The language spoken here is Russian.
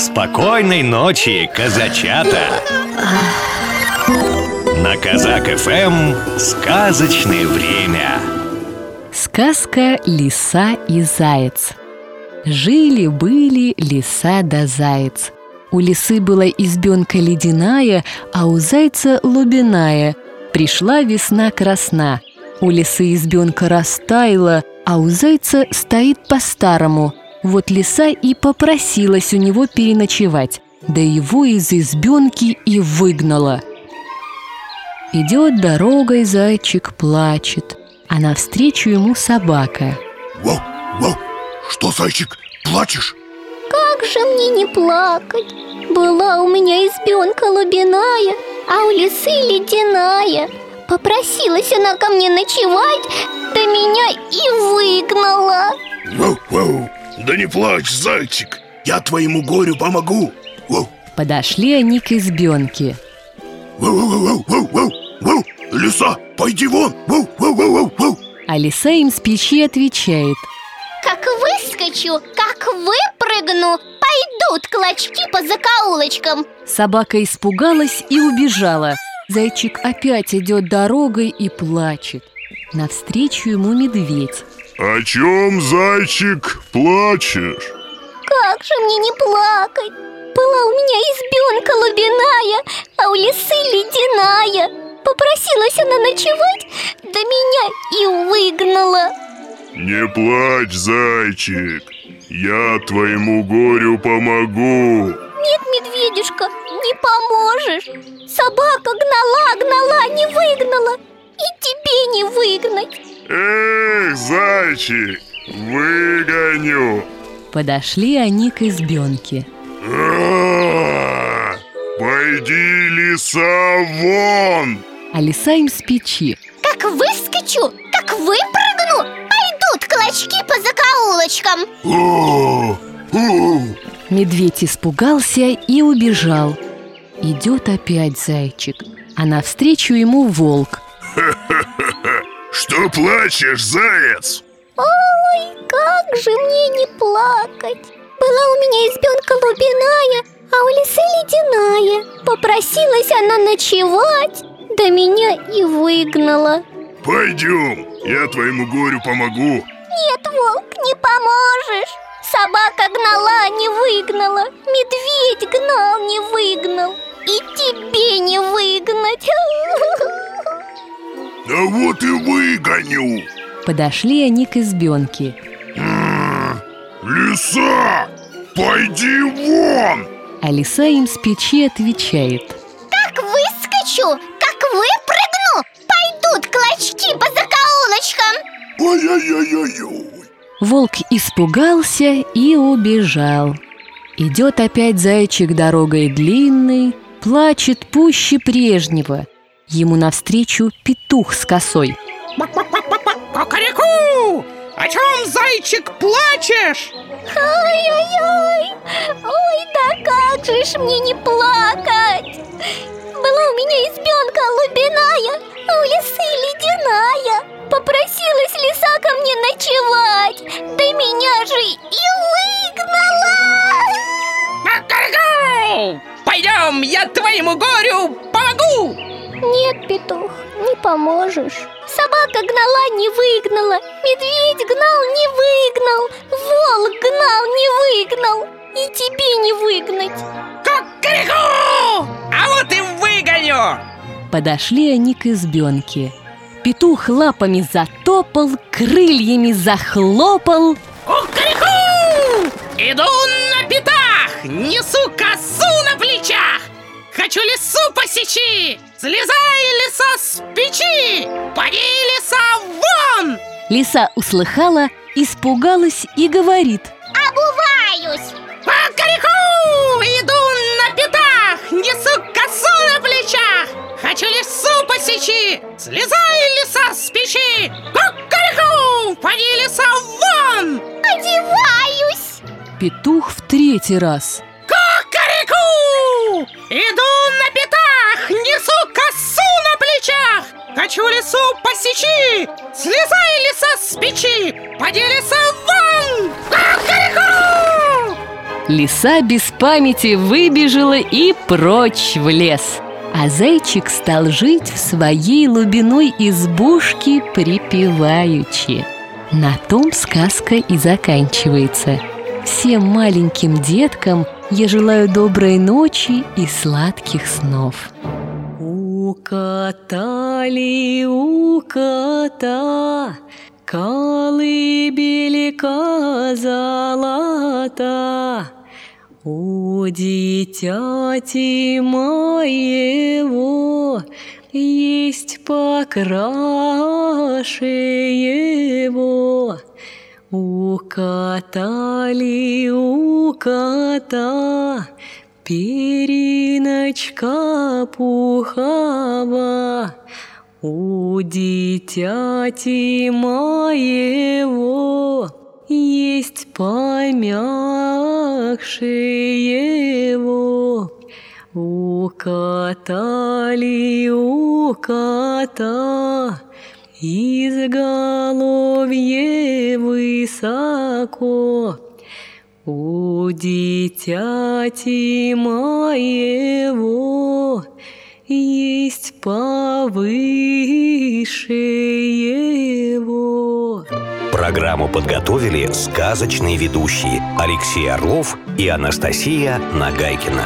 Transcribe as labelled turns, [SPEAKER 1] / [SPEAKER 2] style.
[SPEAKER 1] Спокойной ночи, казачата! На Казак ФМ сказочное время.
[SPEAKER 2] Сказка «Лиса и заяц». Жили-были лиса да заяц. У лисы была избенка ледяная, а у зайца лубиная. Пришла весна красна. У лисы избенка растаяла, а у зайца стоит по-старому. Вот лиса и попросилась у него переночевать, да его из избенки и выгнала. Идет дорогой зайчик, плачет, а навстречу ему собака.
[SPEAKER 3] Вау, вау, что, зайчик, плачешь?
[SPEAKER 4] Как же мне не плакать? Была у меня избенка лубиная, а у лисы ледяная. Попросилась она ко мне ночевать, да меня и выгнала
[SPEAKER 3] Вау, вау, да не плачь, зайчик, я твоему горю помогу
[SPEAKER 2] Подошли они к избенке.
[SPEAKER 3] лиса, пойди вон,
[SPEAKER 2] А лиса им с печи отвечает.
[SPEAKER 4] Как выскочу, как выпрыгну Пойдут клочки по закоулочкам
[SPEAKER 2] Собака испугалась и убежала. Зайчик опять идет дорогой и плачет. Навстречу ему медведь.
[SPEAKER 3] О чем, зайчик, плачешь?
[SPEAKER 4] Как же мне не плакать? Была у меня избенка лубиная, а у лисы ледяная Попросилась она ночевать, да меня и выгнала
[SPEAKER 3] Не плачь, зайчик, я твоему горю помогу
[SPEAKER 4] Нет, медведюшка, не поможешь Собака
[SPEAKER 3] зайчик, выгоню
[SPEAKER 2] Подошли они к избенке.
[SPEAKER 3] А, Пойди, лиса, вон!
[SPEAKER 2] А лиса им с печи.
[SPEAKER 4] Как выскочу, как выпрыгну Пойдут клочки по закоулочкам
[SPEAKER 3] О, о,
[SPEAKER 2] Медведь испугался и убежал. Идет опять зайчик, а навстречу ему волк.
[SPEAKER 3] Что плачешь, заяц?
[SPEAKER 4] Ой, как же мне не плакать! Была у меня избенка лубиная, а у лисы ледяная. Попросилась она ночевать, да меня и выгнала.
[SPEAKER 3] Пойдем, я твоему горю помогу.
[SPEAKER 4] Нет, волк, не поможешь! Собака гнала, не выгнала. Медведь гнал, не выгнал. И тебе не выгнать.
[SPEAKER 3] Да вот и выгоню
[SPEAKER 2] Подошли они к избенке.
[SPEAKER 3] Лиса, пойди вон!
[SPEAKER 2] А лиса им с печи отвечает.
[SPEAKER 4] Как выскочу, как выпрыгну Пойдут клочки по закоулочкам
[SPEAKER 3] Ой-ой-ой-ой-ой
[SPEAKER 2] Волк испугался и убежал. Идет опять зайчик дорогой длинной, плачет пуще прежнего. Ему навстречу петух с косой.
[SPEAKER 5] Кукареку! О чем, зайчик, плачешь?
[SPEAKER 4] Ой-ой-ой, ой, да как же ж мне не плакать Была у меня избенка лубиная, а у лисы ледяная Попросилась лиса ко мне ночевать, да меня же и выгнала
[SPEAKER 5] Кукареку! Пойдем, я твоему горю помогу!
[SPEAKER 4] Нет, петух, не поможешь Собака гнала, не выгнала Медведь гнал, не выгнал Волк гнал, не выгнал И тебе не выгнать
[SPEAKER 5] Кукареку! А вот и выгоню!
[SPEAKER 2] Подошли они к избенке. Петух лапами затопал, крыльями захлопал.
[SPEAKER 5] Кукареку! Иду на пятах, несу косу посечи, слезай, леса, с печи Поди, леса, вон!
[SPEAKER 2] Лиса услыхала, испугалась и говорит.
[SPEAKER 4] Обуваюсь
[SPEAKER 5] Кукареку! Иду на пятах, несу косу на плечах Хочу лесу посечи, слезай, леса, с печи Кукареку! Поди, леса, вон!
[SPEAKER 4] Одеваюсь
[SPEAKER 2] Петух в третий раз.
[SPEAKER 5] Кукареку! Иду Хочу лесу посечи, слезай, леса, с печи! Поди, леса, вон!
[SPEAKER 2] Лиса без памяти выбежала и прочь в лес. А зайчик стал жить в своей лубиной избушке припеваючи. На том сказка и заканчивается. Всем маленьким деткам я желаю доброй ночи и сладких снов Укатали у кота колыбелька золота. У дитяти моего есть покраше его Укатали у периночка пухова У дитяти моего. Есть помягше его Укатали у кота изголовье высоко У дитяти моего есть повыше его
[SPEAKER 1] Программу подготовили сказочные ведущие Алексей Орлов и Анастасия Нагайкина.